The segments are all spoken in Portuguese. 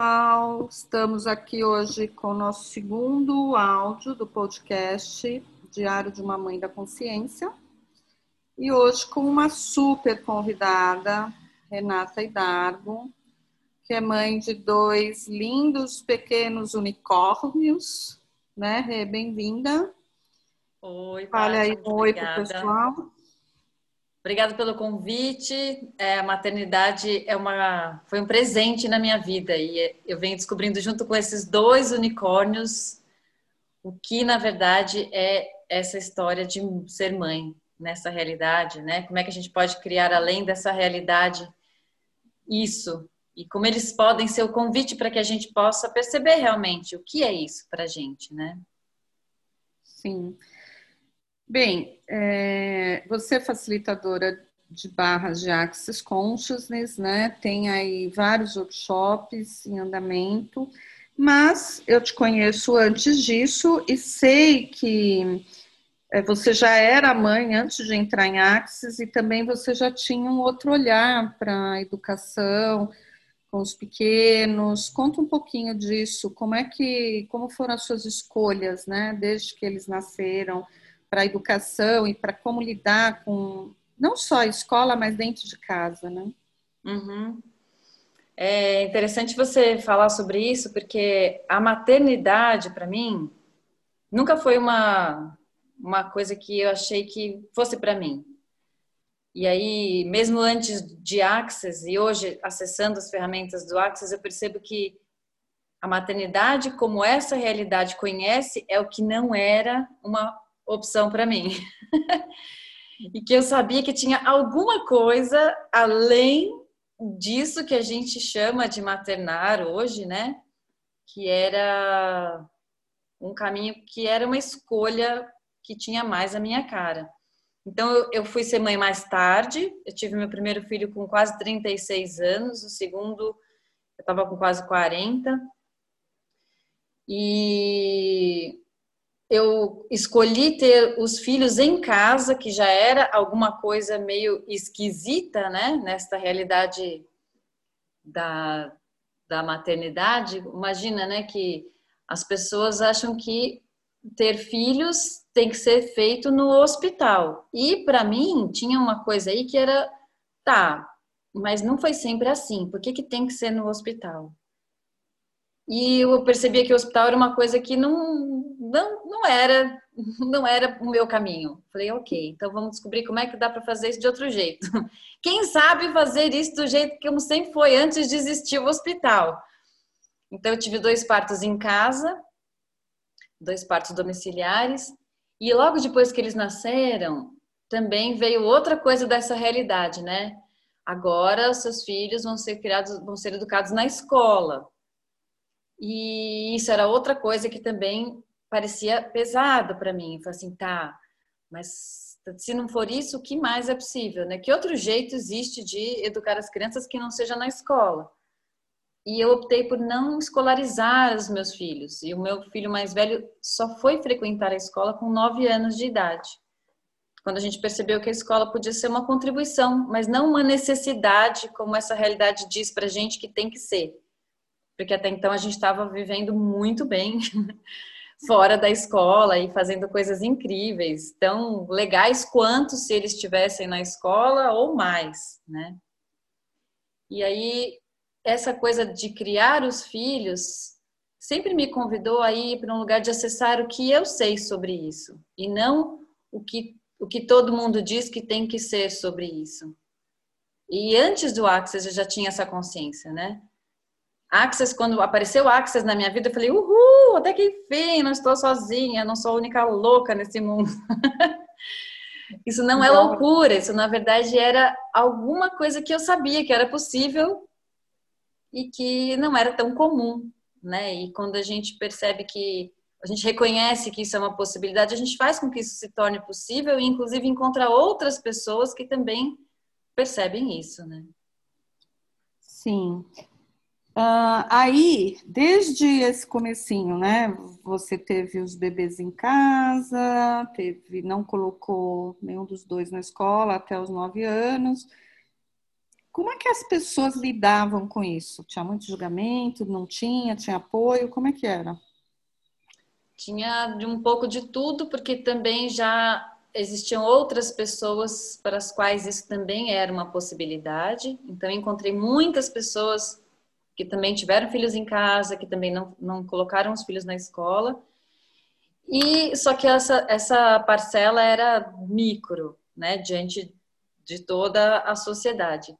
pessoal, estamos aqui hoje com o nosso segundo áudio do podcast Diário de uma Mãe da Consciência. E hoje com uma super convidada, Renata Idargo, que é mãe de dois lindos pequenos unicórnios, né, Rê? Bem-vinda. Oi, Fale aí oi para o pessoal. Obrigada pelo convite. É, a maternidade é uma, foi um presente na minha vida e eu venho descobrindo junto com esses dois unicórnios o que na verdade é essa história de ser mãe nessa realidade, né? Como é que a gente pode criar além dessa realidade isso e como eles podem ser o convite para que a gente possa perceber realmente o que é isso para gente, né? Sim. Bem, é, você é facilitadora de barras de Access Consciousness, né? Tem aí vários workshops em andamento, mas eu te conheço antes disso e sei que é, você já era mãe antes de entrar em Access e também você já tinha um outro olhar para a educação com os pequenos. Conta um pouquinho disso, como é que, como foram as suas escolhas, né, desde que eles nasceram? Para a educação e para como lidar com não só a escola, mas dentro de casa, né? Uhum. É interessante você falar sobre isso, porque a maternidade, para mim, nunca foi uma, uma coisa que eu achei que fosse para mim. E aí, mesmo antes de Access e hoje acessando as ferramentas do Access, eu percebo que a maternidade, como essa realidade conhece, é o que não era uma opção para mim. e que eu sabia que tinha alguma coisa além disso que a gente chama de maternar hoje, né? Que era um caminho que era uma escolha que tinha mais a minha cara. Então eu fui ser mãe mais tarde. Eu tive meu primeiro filho com quase 36 anos, o segundo eu estava com quase 40. E eu escolhi ter os filhos em casa, que já era alguma coisa meio esquisita, né? Nesta realidade da, da maternidade. Imagina, né? Que as pessoas acham que ter filhos tem que ser feito no hospital. E para mim tinha uma coisa aí que era, tá, mas não foi sempre assim. Por que, que tem que ser no hospital? E eu percebia que o hospital era uma coisa que não, não, não era não era o meu caminho. Falei, ok, então vamos descobrir como é que dá para fazer isso de outro jeito. Quem sabe fazer isso do jeito que como sempre foi antes de existir o hospital. Então eu tive dois partos em casa, dois partos domiciliares, e logo depois que eles nasceram, também veio outra coisa dessa realidade, né? Agora os seus filhos vão ser criados, vão ser educados na escola. E isso era outra coisa que também parecia pesado para mim. Eu falei assim, tá, mas se não for isso, o que mais é possível, né? Que outro jeito existe de educar as crianças que não seja na escola? E eu optei por não escolarizar os meus filhos. E o meu filho mais velho só foi frequentar a escola com nove anos de idade. Quando a gente percebeu que a escola podia ser uma contribuição, mas não uma necessidade, como essa realidade diz para gente que tem que ser porque até então a gente estava vivendo muito bem fora da escola e fazendo coisas incríveis, tão legais quanto se eles estivessem na escola ou mais, né? E aí essa coisa de criar os filhos sempre me convidou a ir para um lugar de acessar o que eu sei sobre isso e não o que o que todo mundo diz que tem que ser sobre isso. E antes do Access eu já tinha essa consciência, né? Access, quando apareceu Access na minha vida, eu falei, uhul, até que enfim, não estou sozinha, não sou a única louca nesse mundo. isso não é loucura, isso na verdade era alguma coisa que eu sabia que era possível e que não era tão comum, né? E quando a gente percebe que a gente reconhece que isso é uma possibilidade, a gente faz com que isso se torne possível e inclusive encontra outras pessoas que também percebem isso, né? Sim. Uh, aí, desde esse comecinho, né? Você teve os bebês em casa, teve, não colocou nenhum dos dois na escola até os nove anos. Como é que as pessoas lidavam com isso? Tinha muito julgamento? Não tinha? Tinha apoio? Como é que era? Tinha de um pouco de tudo, porque também já existiam outras pessoas para as quais isso também era uma possibilidade. Então, encontrei muitas pessoas que também tiveram filhos em casa, que também não, não colocaram os filhos na escola. E só que essa, essa parcela era micro, né, diante de toda a sociedade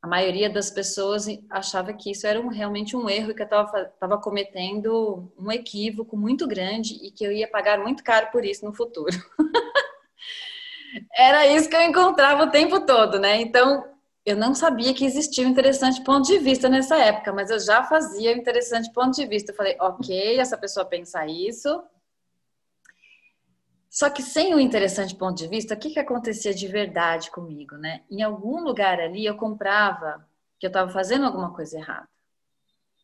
a maioria das pessoas achava que isso era um, realmente um erro que eu estava cometendo um equívoco muito grande e que eu ia pagar muito caro por isso no futuro. era isso que eu encontrava o tempo todo, né? Então, eu não sabia que existia um interessante ponto de vista nessa época, mas eu já fazia um interessante ponto de vista. Eu falei, ok, essa pessoa pensa isso, só que sem o interessante ponto de vista, o que, que acontecia de verdade comigo, né? Em algum lugar ali eu comprava que eu estava fazendo alguma coisa errada.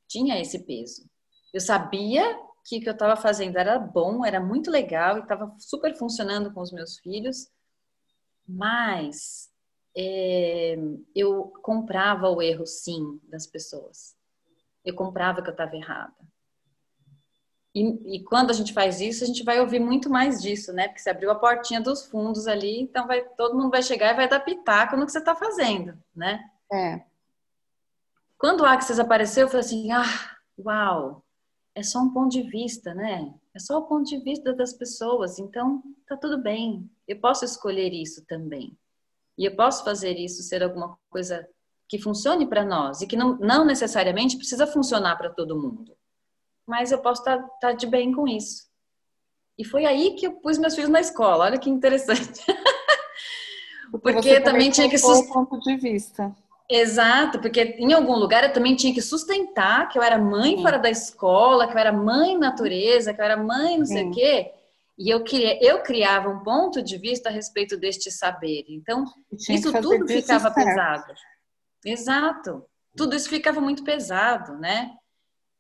Tinha esse peso. Eu sabia que o que eu estava fazendo era bom, era muito legal e estava super funcionando com os meus filhos, mas é, eu comprava o erro sim das pessoas. Eu comprava que eu estava errada. E, e, quando a gente faz isso, a gente vai ouvir muito mais disso, né? Porque você abriu a portinha dos fundos ali, então vai, todo mundo vai chegar e vai dar pitaco no que você está fazendo, né? É. Quando o Axis apareceu, eu falei assim, ah, uau, é só um ponto de vista, né? É só o ponto de vista das pessoas, então tá tudo bem. Eu posso escolher isso também. E eu posso fazer isso ser alguma coisa que funcione para nós e que não, não necessariamente precisa funcionar para todo mundo mas eu posso estar, tá, tá de bem com isso. E foi aí que eu pus meus filhos na escola. Olha que interessante. porque, porque também tinha que sustentar. ponto de vista. Exato, porque em algum lugar eu também tinha que sustentar que eu era mãe Sim. fora da escola, que eu era mãe natureza, que eu era mãe não Sim. sei o quê. E eu, queria, eu criava um ponto de vista a respeito deste saber. Então, isso tudo ficava certo. pesado. Exato. Tudo isso ficava muito pesado, né?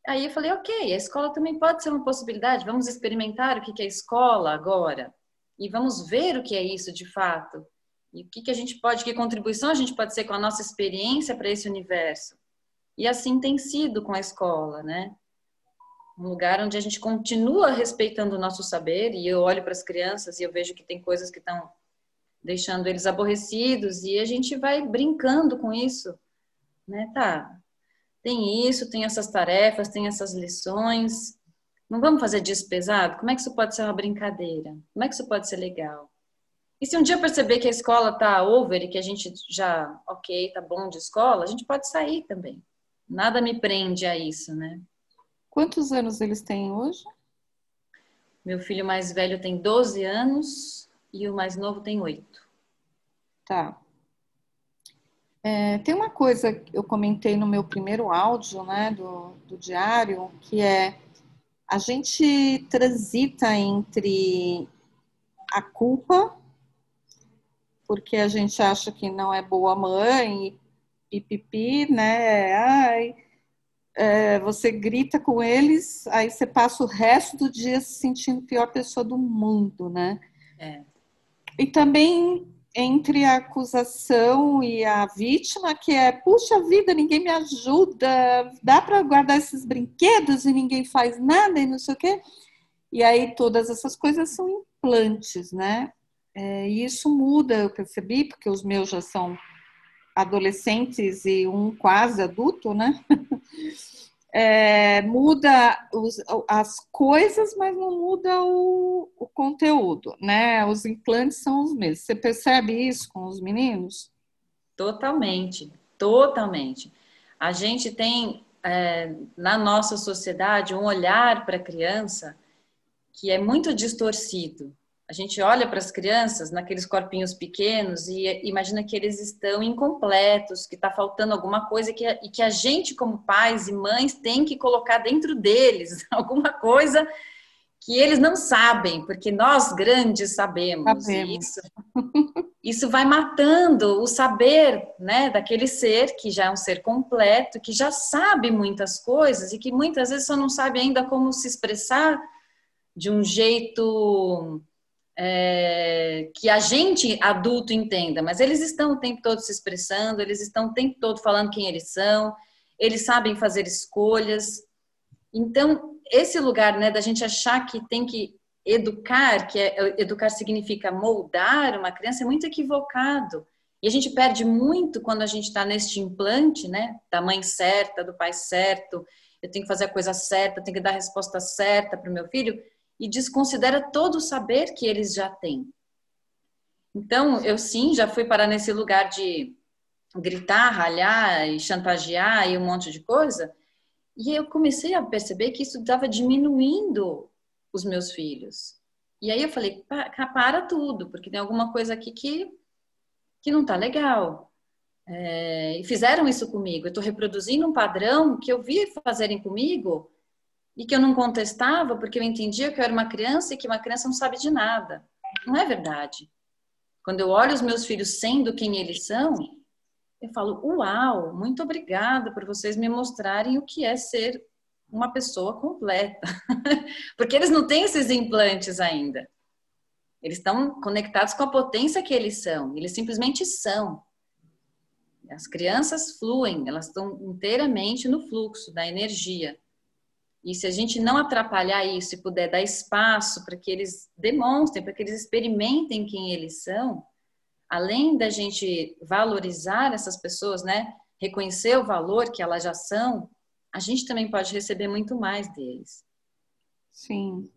Aí eu falei, ok, a escola também pode ser uma possibilidade, vamos experimentar o que é escola agora e vamos ver o que é isso de fato. E o que, que a gente pode, que contribuição a gente pode ser com a nossa experiência para esse universo. E assim tem sido com a escola, né? Um lugar onde a gente continua respeitando o nosso saber, e eu olho para as crianças e eu vejo que tem coisas que estão deixando eles aborrecidos, e a gente vai brincando com isso, né? Tá, tem isso, tem essas tarefas, tem essas lições. Não vamos fazer disso pesado? Como é que isso pode ser uma brincadeira? Como é que isso pode ser legal? E se um dia perceber que a escola tá over e que a gente já, ok, tá bom de escola, a gente pode sair também. Nada me prende a isso, né? Quantos anos eles têm hoje? Meu filho mais velho tem 12 anos e o mais novo tem 8. Tá. É, tem uma coisa que eu comentei no meu primeiro áudio, né, do, do diário, que é a gente transita entre a culpa, porque a gente acha que não é boa mãe, e pipipi, né? Ai, é, você grita com eles, aí você passa o resto do dia se sentindo a pior pessoa do mundo, né? É. E também entre a acusação e a vítima, que é, puxa vida, ninguém me ajuda, dá para guardar esses brinquedos e ninguém faz nada e não sei o quê. E aí todas essas coisas são implantes, né? É, e isso muda, eu percebi, porque os meus já são adolescentes e um quase adulto, né? é, muda os, as coisas, mas não muda o, o, conteúdo, né? Os implantes são os mesmos. Você percebe isso com os meninos? Totalmente, totalmente. A gente tem é, na nossa sociedade um olhar para a criança que é muito distorcido. A gente olha para as crianças naqueles corpinhos pequenos e imagina que eles estão incompletos, que está faltando alguma coisa que, e que a gente, como pais e mães, tem que colocar dentro deles alguma coisa que eles não sabem, porque nós grandes sabemos. sabemos. Isso, isso vai matando o saber né, daquele ser que já é um ser completo, que já sabe muitas coisas e que muitas vezes só não sabe ainda como se expressar de um jeito é, que a gente adulto entenda, mas eles estão o tempo todo se expressando, eles estão o tempo todo falando quem eles são, eles sabem fazer escolhas. Então, esse lugar né, da gente achar que tem que educar, que é, educar significa moldar uma criança, é muito equivocado. E a gente perde muito quando a gente está neste implante, né? Da mãe certa, do pai certo, eu tenho que fazer a coisa certa, tenho que dar a resposta certa para o meu filho, e desconsidera todo o saber que eles já têm. Então, eu sim, já fui parar nesse lugar de gritar, ralhar e chantagear e um monte de coisa, e eu comecei a perceber que isso estava diminuindo os meus filhos. E aí eu falei, para tudo, porque tem alguma coisa aqui que, que não tá legal. É, e fizeram isso comigo. Eu estou reproduzindo um padrão que eu vi fazerem comigo e que eu não contestava porque eu entendia que eu era uma criança e que uma criança não sabe de nada. Não é verdade. Quando eu olho os meus filhos sendo quem eles são, eu falo: Uau, muito obrigada por vocês me mostrarem o que é ser uma pessoa completa. porque eles não têm esses implantes ainda. Eles estão conectados com a potência que eles são. Eles simplesmente são. As crianças fluem, elas estão inteiramente no fluxo da energia. E se a gente não atrapalhar isso e puder dar espaço para que eles demonstrem, para que eles experimentem quem eles são, além da gente valorizar essas pessoas, né, reconhecer o valor que elas já são, a gente também pode receber muito mais deles. Sim.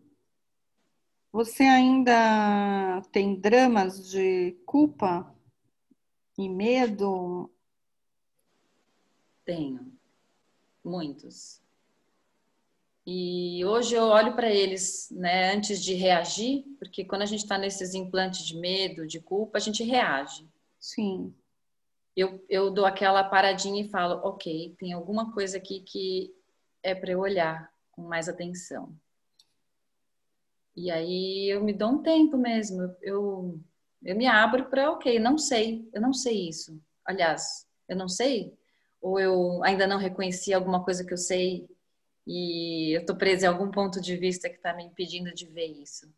Você ainda tem dramas de culpa e medo tenho, muitos. E hoje eu olho para eles, né, antes de reagir, porque quando a gente está nesses implantes de medo, de culpa, a gente reage. Sim. Eu, eu dou aquela paradinha e falo, ok, tem alguma coisa aqui que é para eu olhar com mais atenção. E aí eu me dou um tempo mesmo, eu, eu me abro para, ok, não sei, eu não sei isso. Aliás, eu não sei, ou eu ainda não reconheci alguma coisa que eu sei e eu estou presa em algum ponto de vista que está me impedindo de ver isso.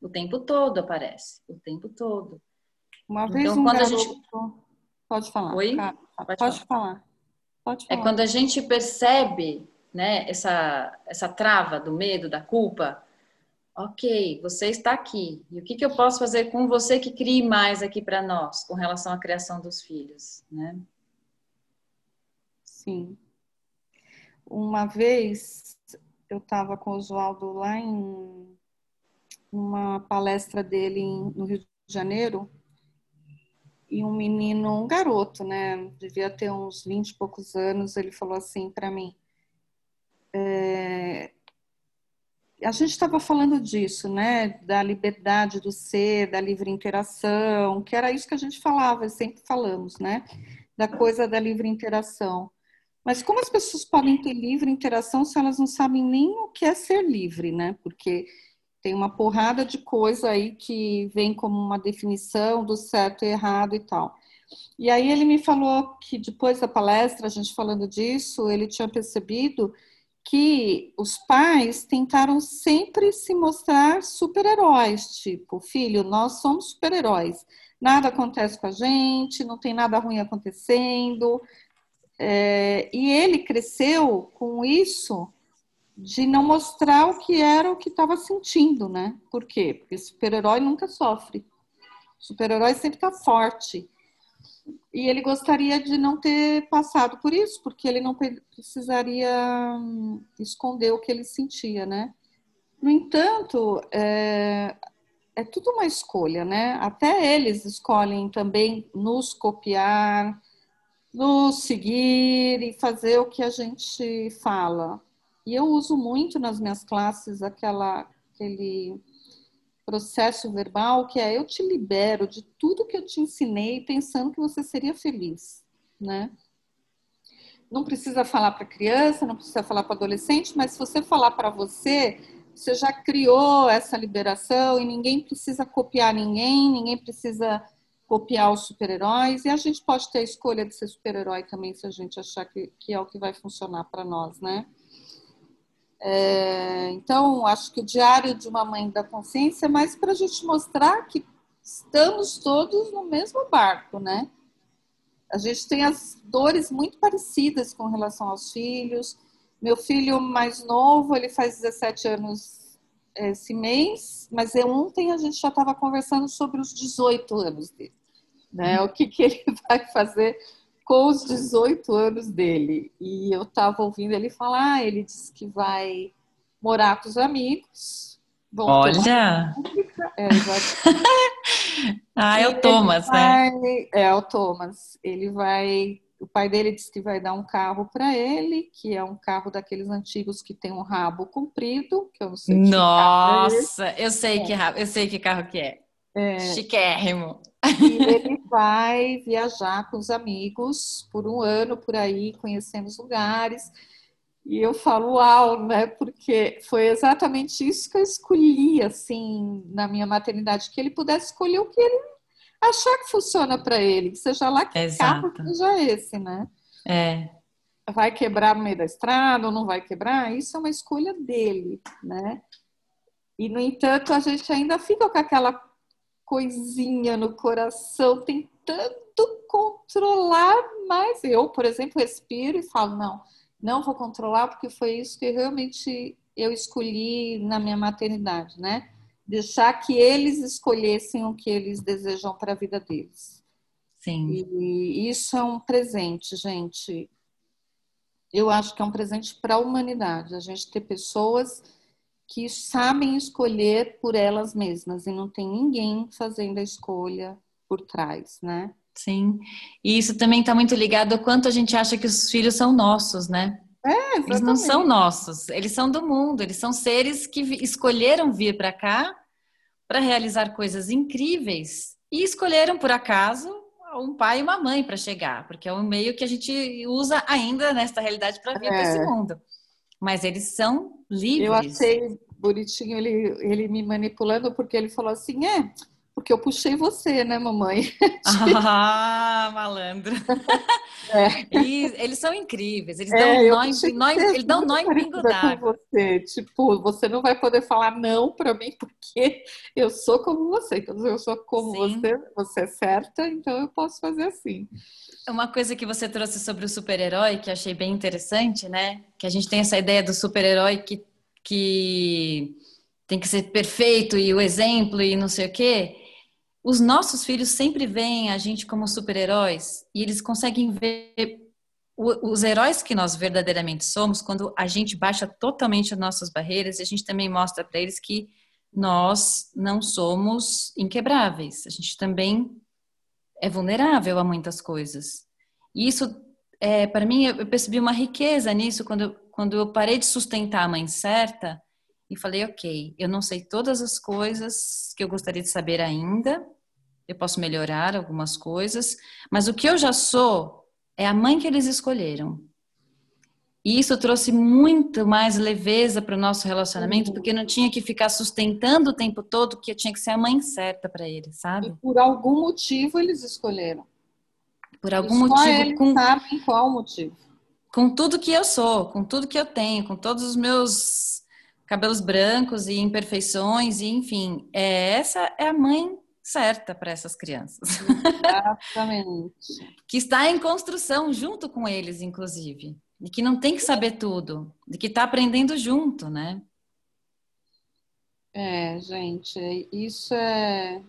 O tempo todo aparece, o tempo todo. Uma vez então, um quando garoto... a gente pode falar. Oi? Pode, pode falar. falar. Pode é falar. É quando a gente percebe, né, essa essa trava do medo, da culpa. Ok, você está aqui. E o que, que eu posso fazer com você que crie mais aqui para nós, com relação à criação dos filhos, né? Sim. Uma vez eu estava com o Oswaldo lá em uma palestra dele no Rio de Janeiro e um menino, um garoto, né, devia ter uns 20 e poucos anos, ele falou assim para mim: é, a gente estava falando disso, né, da liberdade do ser, da livre interação, que era isso que a gente falava, sempre falamos, né, da coisa da livre interação. Mas como as pessoas podem ter livre interação se elas não sabem nem o que é ser livre, né? Porque tem uma porrada de coisa aí que vem como uma definição do certo e errado e tal. E aí ele me falou que depois da palestra, a gente falando disso, ele tinha percebido que os pais tentaram sempre se mostrar super-heróis, tipo, filho, nós somos super-heróis. Nada acontece com a gente, não tem nada ruim acontecendo, é, e ele cresceu com isso de não mostrar o que era o que estava sentindo, né? Por quê? Porque super-herói nunca sofre. Super-herói sempre está forte. E ele gostaria de não ter passado por isso, porque ele não precisaria hum, esconder o que ele sentia, né? No entanto, é, é tudo uma escolha, né? Até eles escolhem também nos copiar, nos seguir e fazer o que a gente fala. E eu uso muito nas minhas classes aquela, aquele processo verbal que é eu te libero de tudo que eu te ensinei pensando que você seria feliz, né? Não precisa falar para criança, não precisa falar para adolescente, mas se você falar para você, você já criou essa liberação e ninguém precisa copiar ninguém, ninguém precisa copiar os super-heróis, e a gente pode ter a escolha de ser super-herói também, se a gente achar que, que é o que vai funcionar para nós, né? É, então, acho que o Diário de uma Mãe da Consciência é mais para a gente mostrar que estamos todos no mesmo barco, né? A gente tem as dores muito parecidas com relação aos filhos. Meu filho mais novo, ele faz 17 anos esse mês, mas ontem a gente já estava conversando sobre os 18 anos dele. Né? O que, que ele vai fazer com os 18 anos dele. E eu estava ouvindo ele falar, ah, ele disse que vai morar com os amigos. Olha! É, ah, é o Thomas, né? vai, né? É, o Thomas. Ele vai. O pai dele disse que vai dar um carro para ele, que é um carro daqueles antigos que tem um rabo comprido, que eu não sei. Nossa, é eu sei é. que rabo, eu sei que carro que é. é. Chiquérrimo. E ele vai viajar com os amigos por um ano por aí, conhecendo os lugares. E eu falo uau, né? Porque foi exatamente isso que eu escolhi, assim, na minha maternidade, que ele pudesse escolher o que ele achar que funciona para ele, seja lá que Exato. carro seja esse, né? É. Vai quebrar no meio da estrada ou não vai quebrar? Isso é uma escolha dele, né? E, no entanto, a gente ainda fica com aquela coisinha no coração, tentando controlar mais. Eu, por exemplo, respiro e falo, não, não vou controlar porque foi isso que realmente eu escolhi na minha maternidade, né? Deixar que eles escolhessem o que eles desejam para a vida deles. Sim. E isso é um presente, gente. Eu acho que é um presente para a humanidade. A gente ter pessoas que sabem escolher por elas mesmas e não tem ninguém fazendo a escolha por trás, né? Sim. E isso também está muito ligado ao quanto a gente acha que os filhos são nossos, né? É, eles não são nossos, eles são do mundo, eles são seres que escolheram vir para cá para realizar coisas incríveis e escolheram por acaso um pai e uma mãe para chegar, porque é um meio que a gente usa ainda nesta realidade para vir é. para esse mundo. Mas eles são livres. Eu achei bonitinho ele, ele me manipulando porque ele falou assim: é, porque eu puxei você, né, mamãe? ah, malandro. É. E eles são incríveis, eles é, dão nó, em, nó, eles dão nó em pingo d'água. Você. Tipo, você não vai poder falar não para mim porque eu sou como você. Então, eu sou como Sim. você, você é certa, então eu posso fazer assim. Uma coisa que você trouxe sobre o super-herói que achei bem interessante, né? Que a gente tem essa ideia do super-herói que, que tem que ser perfeito e o exemplo e não sei o quê os nossos filhos sempre veem a gente como super-heróis e eles conseguem ver os heróis que nós verdadeiramente somos quando a gente baixa totalmente as nossas barreiras e a gente também mostra para eles que nós não somos inquebráveis. A gente também é vulnerável a muitas coisas. E isso, é, para mim, eu percebi uma riqueza nisso quando, quando eu parei de sustentar a mãe certa e falei, ok, eu não sei todas as coisas que eu gostaria de saber ainda, eu posso melhorar algumas coisas, mas o que eu já sou é a mãe que eles escolheram. E isso trouxe muito mais leveza para o nosso relacionamento, uhum. porque não tinha que ficar sustentando o tempo todo que eu tinha que ser a mãe certa para eles, sabe? E por algum motivo eles escolheram. Por algum e motivo. Eles com... sabem qual motivo. Com tudo que eu sou, com tudo que eu tenho, com todos os meus cabelos brancos e imperfeições, e enfim, é, essa é a mãe certa para essas crianças. Exatamente. que está em construção junto com eles, inclusive. E que não tem que saber tudo, de que está aprendendo junto, né? É, gente, isso é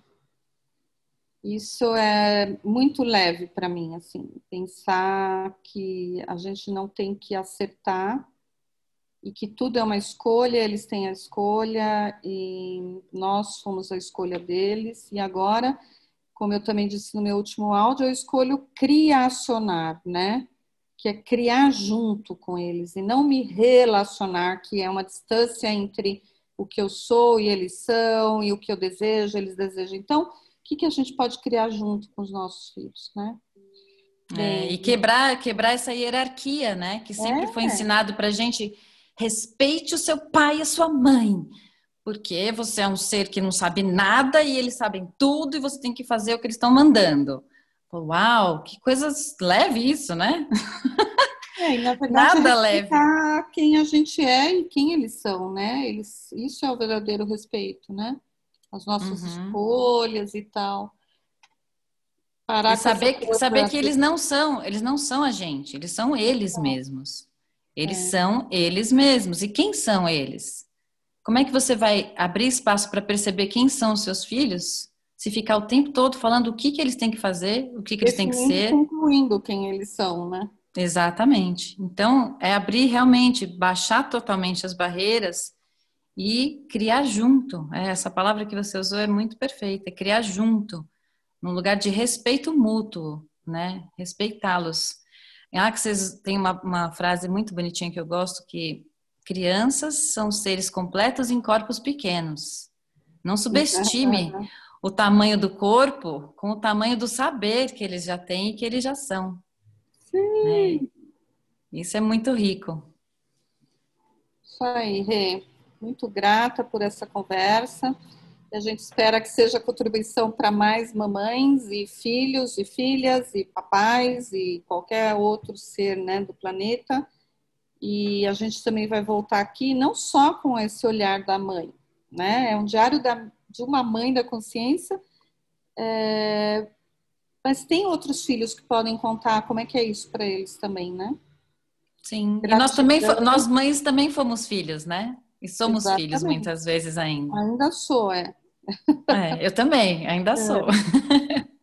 isso é muito leve para mim, assim, pensar que a gente não tem que acertar e que tudo é uma escolha, eles têm a escolha e nós fomos a escolha deles. E agora, como eu também disse no meu último áudio, eu escolho criacionar, né? Que é criar junto com eles e não me relacionar, que é uma distância entre o que eu sou e eles são, e o que eu desejo, eles desejam. Então, o que, que a gente pode criar junto com os nossos filhos, né? É, e quebrar, quebrar essa hierarquia, né? Que sempre é. foi ensinado para gente Respeite o seu pai e a sua mãe, porque você é um ser que não sabe nada e eles sabem tudo e você tem que fazer o que eles estão mandando. Uau, que coisa leve isso, né? É, na verdade, Nada leve. quem a gente é e quem eles são, né? Eles, isso é o verdadeiro respeito, né? As nossas uhum. escolhas e tal. Parar e saber, saber que eles não são, eles não são a gente, eles são eles é. mesmos. Eles é. são eles mesmos. E quem são eles? Como é que você vai abrir espaço para perceber quem são os seus filhos se ficar o tempo todo falando o que, que eles têm que fazer, o que, que eles têm que ser? Incluindo quem eles são, né? Exatamente. Então, é abrir realmente, baixar totalmente as barreiras e criar junto. É, essa palavra que você usou é muito perfeita, é criar junto, num lugar de respeito mútuo, né? Respeitá-los. Em tem uma, uma frase muito bonitinha que eu gosto, que crianças são seres completos em corpos pequenos. Não subestime o tamanho do corpo com o tamanho do saber que eles já têm e que eles já são. Né? Isso é muito rico. Isso aí, Rê. Muito grata por essa conversa. A gente espera que seja contribuição para mais mamães e filhos e filhas e papais e qualquer outro ser né, do planeta. E a gente também vai voltar aqui não só com esse olhar da mãe, né? É um diário da, de uma mãe da consciência é, mas tem outros filhos que podem contar como é que é isso para eles também, né? Sim. E nós também, nós mães também fomos filhos, né? E somos Exatamente. filhos muitas vezes ainda. Ainda sou, é. É eu também, ainda é. sou.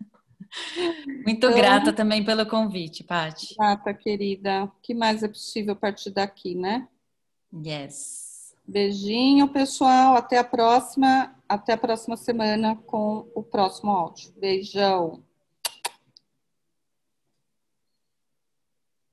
Muito então, grata também pelo convite, Paty. Grata, querida. O que mais é possível a partir daqui, né? Yes. Beijinho, pessoal. Até a próxima. Até a próxima semana com o próximo áudio. Beijão.